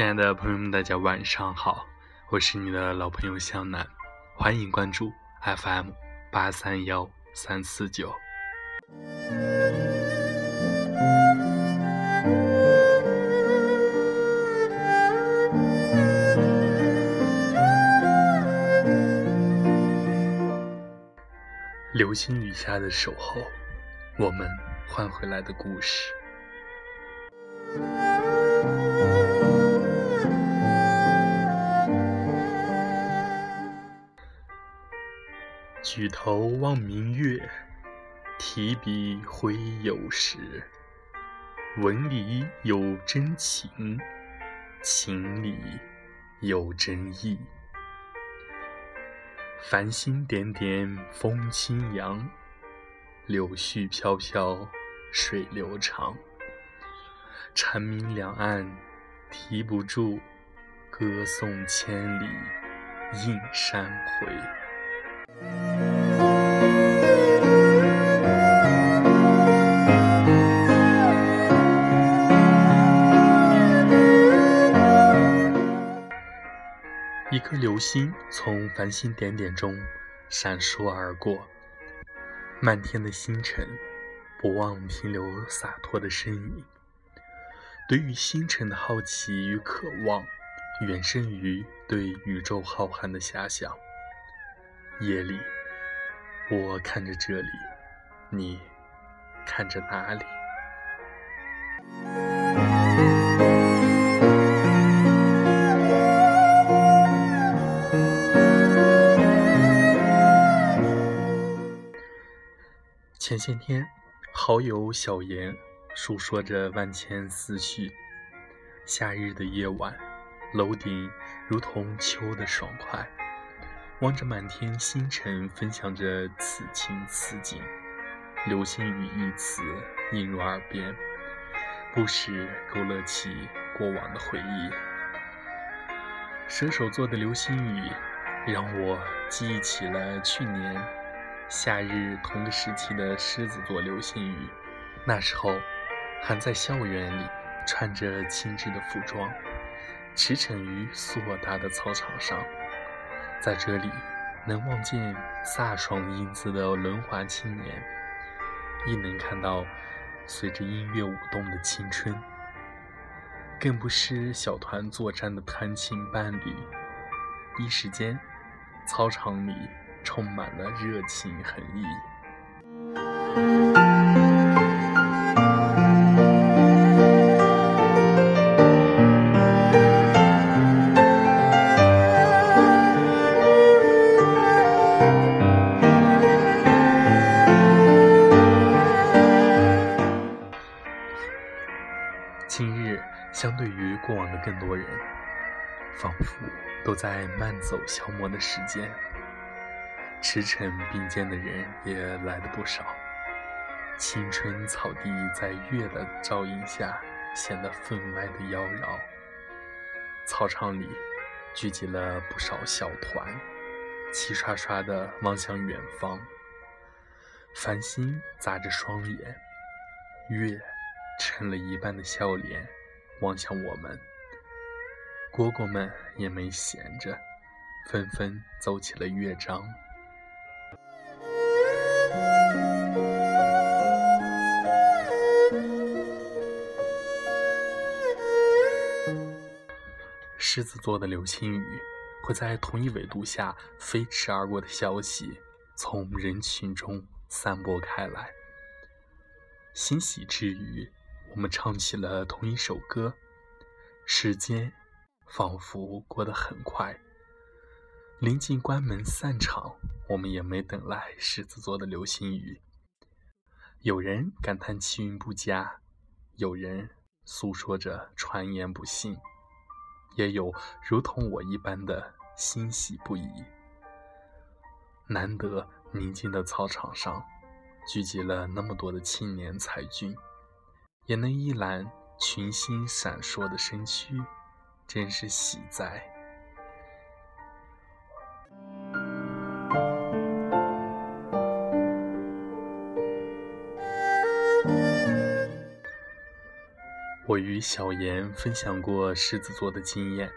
亲爱的朋友们，大家晚上好，我是你的老朋友向南，欢迎关注 FM 八三幺三四九。流星雨下的守候，我们换回来的故事。举头望明月，提笔挥有时。文里有真情，情里有真意。繁星点点风轻扬，柳絮飘飘水流长。蝉鸣两岸啼不住，歌颂千里映山回。流星从繁星点点中闪烁而过，漫天的星辰不忘停留洒脱的身影。对于星辰的好奇与渴望，远胜于对宇宙浩瀚的遐想。夜里，我看着这里，你看着哪里？前些天，好友小严述说着万千思绪。夏日的夜晚，楼顶如同秋的爽快，望着满天星辰，分享着此情此景。流星雨一词映入耳边，不时勾勒起过往的回忆。射手座的流星雨，让我记忆起了去年。夏日同个时期的狮子座流星雨，那时候还在校园里穿着精致的服装，驰骋于硕大的操场上，在这里能望见飒爽英姿的轮滑青年，亦能看到随着音乐舞动的青春，更不失小团作战的弹琴伴侣。一时间，操场里。充满了热情横溢。今日，相对于过往的更多人，仿佛都在慢走消磨的时间。驰骋并肩的人也来了不少，青春草地在月的照映下显得分外的妖娆。操场里聚集了不少小团，齐刷刷地望向远方。繁星眨着双眼，月撑了一半的笑脸望向我们。蝈蝈们也没闲着，纷纷奏起了乐章。狮子座的流星雨会在同一纬度下飞驰而过的消息，从人群中散播开来。欣喜之余，我们唱起了同一首歌。时间仿佛过得很快。临近关门散场，我们也没等来狮子座的流星雨。有人感叹气运不佳，有人诉说着传言不幸。也有如同我一般的欣喜不已。难得宁静的操场上，聚集了那么多的青年才俊，也能一览群星闪烁的身躯，真是喜哉。我与小妍分享过狮子座的经验，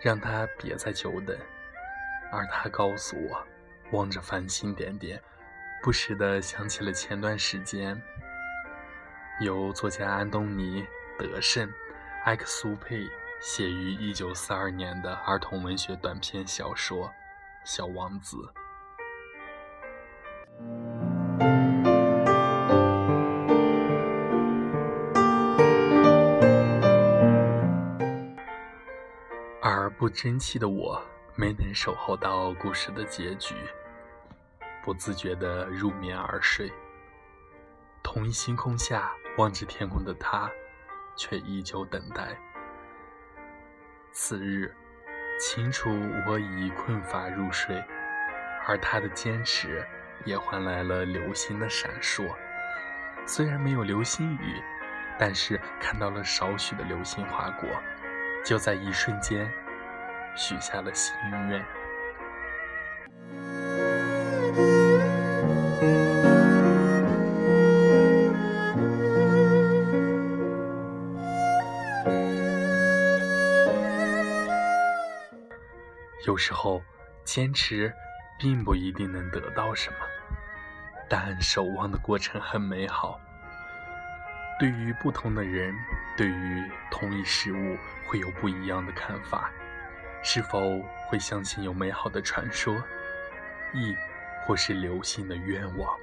让他别再久等，而他告诉我，望着繁星点点，不时地想起了前段时间，由作家安东尼·德圣·埃克苏佩写于1942年的儿童文学短篇小说《小王子》。不争气的我，没能守候到故事的结局，不自觉地入眠而睡。同一星空下望着天空的他，却依旧等待。次日，清楚我已困乏入睡，而他的坚持也换来了流星的闪烁。虽然没有流星雨，但是看到了少许的流星划过。就在一瞬间，许下了心愿。有时候，坚持并不一定能得到什么，但守望的过程很美好。对于不同的人，对于同一事物会有不一样的看法。是否会相信有美好的传说，亦或是流星的愿望？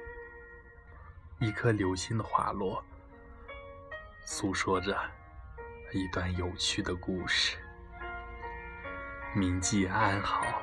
一颗流星的滑落，诉说着一段有趣的故事。铭记安好。